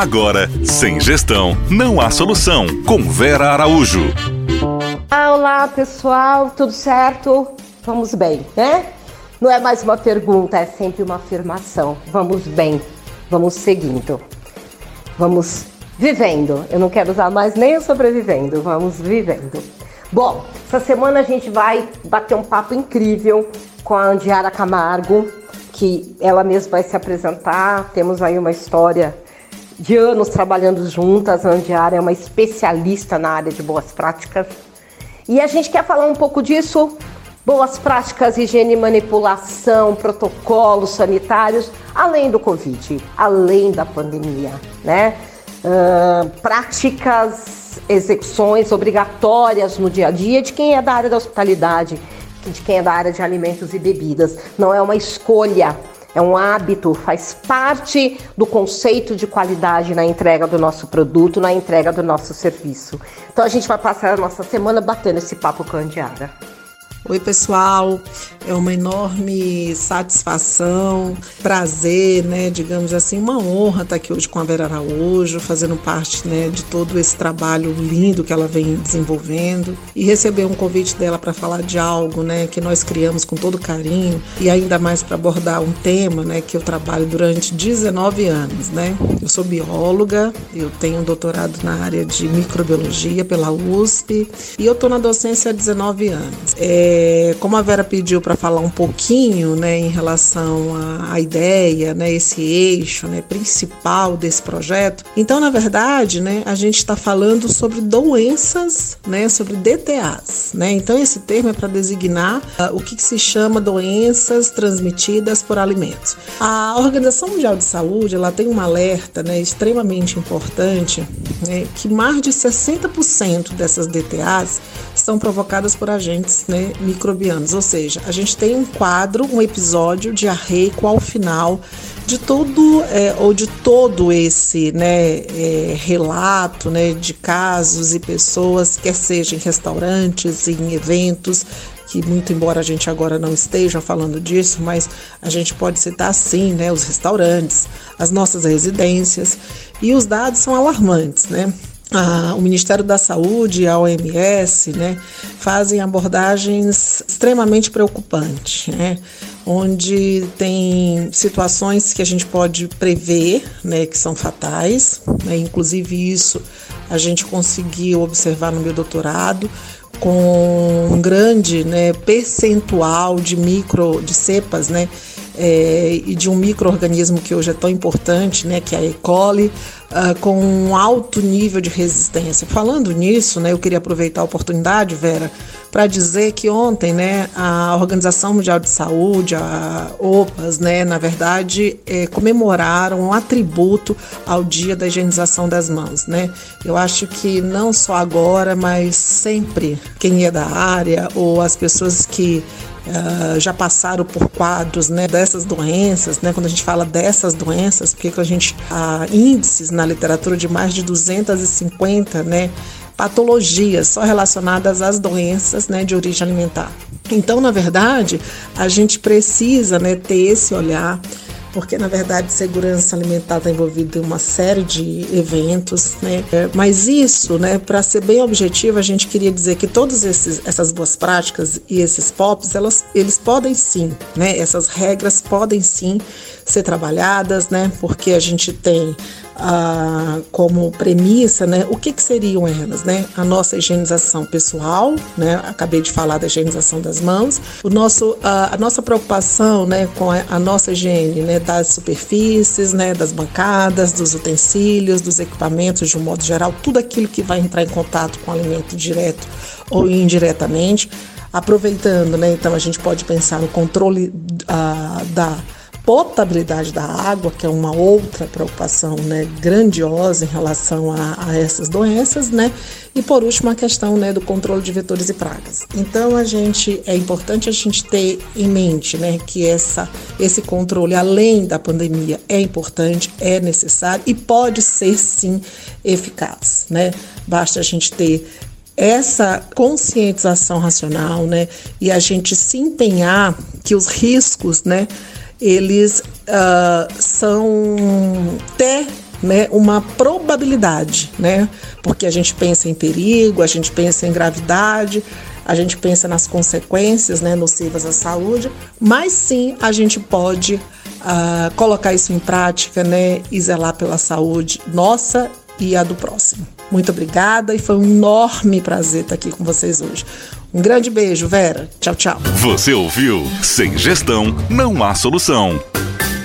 Agora, sem gestão, não há solução. Com Vera Araújo. Olá, pessoal, tudo certo? Vamos bem, né? Não é mais uma pergunta, é sempre uma afirmação. Vamos bem, vamos seguindo, vamos vivendo. Eu não quero usar mais nem o sobrevivendo, vamos vivendo. Bom, essa semana a gente vai bater um papo incrível com a Andiara Camargo, que ela mesma vai se apresentar. Temos aí uma história de anos trabalhando juntas. A Andiara é uma especialista na área de boas práticas. E a gente quer falar um pouco disso. Boas práticas, higiene manipulação, protocolos sanitários, além do Covid, além da pandemia, né? Uh, práticas, execuções obrigatórias no dia a dia de quem é da área da hospitalidade, de quem é da área de alimentos e bebidas. Não é uma escolha, é um hábito, faz parte do conceito de qualidade na entrega do nosso produto, na entrega do nosso serviço. Então a gente vai passar a nossa semana batendo esse papo com a Andiara. Oi, pessoal. É uma enorme satisfação, prazer, né, digamos assim, uma honra estar aqui hoje com a Vera Araújo, fazendo parte, né, de todo esse trabalho lindo que ela vem desenvolvendo e receber um convite dela para falar de algo, né, que nós criamos com todo carinho e ainda mais para abordar um tema, né, que eu trabalho durante 19 anos, né? Eu sou bióloga, eu tenho um doutorado na área de microbiologia pela USP e eu estou na docência há 19 anos. É, é, como a Vera pediu para falar um pouquinho né, em relação à, ideia, né, esse eixo né, principal desse projeto, então, na verdade, né, a gente está falando sobre doenças, né, sobre DTAs. Né? Então, esse termo é para designar uh, o que, que, se chama doenças transmitidas por alimentos. A Organização Mundial de Saúde ela tem um alerta né, extremamente importante né, que mais de 60% dessas DTAs são provocadas por agentes né, microbianos. Ou seja, a gente tem um quadro, um episódio diarreico ao final de todo é, ou de todo esse né, é, relato né, de casos e pessoas, quer seja em restaurantes, em eventos, que muito embora a gente agora não esteja falando disso, mas a gente pode citar sim, né, os restaurantes, as nossas residências, e os dados são alarmantes, né? Ah, o Ministério da Saúde e a OMS né, fazem abordagens extremamente preocupantes, né, onde tem situações que a gente pode prever, né, que são fatais, né, inclusive isso a gente conseguiu observar no meu doutorado, com um grande né, percentual de micro, de cepas, né, é, e de um microorganismo que hoje é tão importante, né, que é a E. coli, uh, com um alto nível de resistência. Falando nisso, né, eu queria aproveitar a oportunidade, Vera, para dizer que ontem, né, a Organização Mundial de Saúde, a OPAS, né, na verdade, é, comemoraram um atributo ao Dia da Higienização das Mãos, né. Eu acho que não só agora, mas sempre quem é da área ou as pessoas que Uh, já passaram por quadros né, dessas doenças, né, quando a gente fala dessas doenças, porque a gente há índices na literatura de mais de 250 né, patologias só relacionadas às doenças né, de origem alimentar. Então, na verdade, a gente precisa né, ter esse olhar porque na verdade segurança alimentar está envolvida em uma série de eventos, né? É, mas isso, né, para ser bem objetivo, a gente queria dizer que todas essas boas práticas e esses POPs, elas, eles podem sim, né? Essas regras podem sim ser trabalhadas, né? Porque a gente tem ah, como premissa, né, o que, que seriam elas, né? A nossa higienização pessoal, né? Acabei de falar da higienização das mãos, o nosso, a, a nossa preocupação, né, com a, a, nossa higiene, né, das superfícies, né, das bancadas, dos utensílios, dos equipamentos de um modo geral, tudo aquilo que vai entrar em contato com o alimento direto ou indiretamente. Aproveitando, né, então a gente pode pensar no controle ah, da potabilidade da água, que é uma outra preocupação né, grandiosa em relação a, a, essas doenças, né? E por último a questão né, do controle de vetores e pragas. Então a gente é importante a gente ter em mente né, que essa, esse controle, além da pandemia, é importante, é necessário e pode ser sim eficaz. Né? Basta a gente ter essa conscientização racional, né, e a gente se empenhar que os riscos, né, eles uh, são até né, uma probabilidade, né? Porque a gente pensa em perigo, a gente pensa em gravidade, a gente pensa nas consequências né, nocivas à saúde, mas sim a gente pode uh, colocar isso em prática né, e zelar pela saúde nossa e a do próximo. Muito obrigada e foi um enorme prazer estar aqui com vocês hoje. Um grande beijo, Vera. Tchau, tchau. Você ouviu? Sem gestão, não há solução.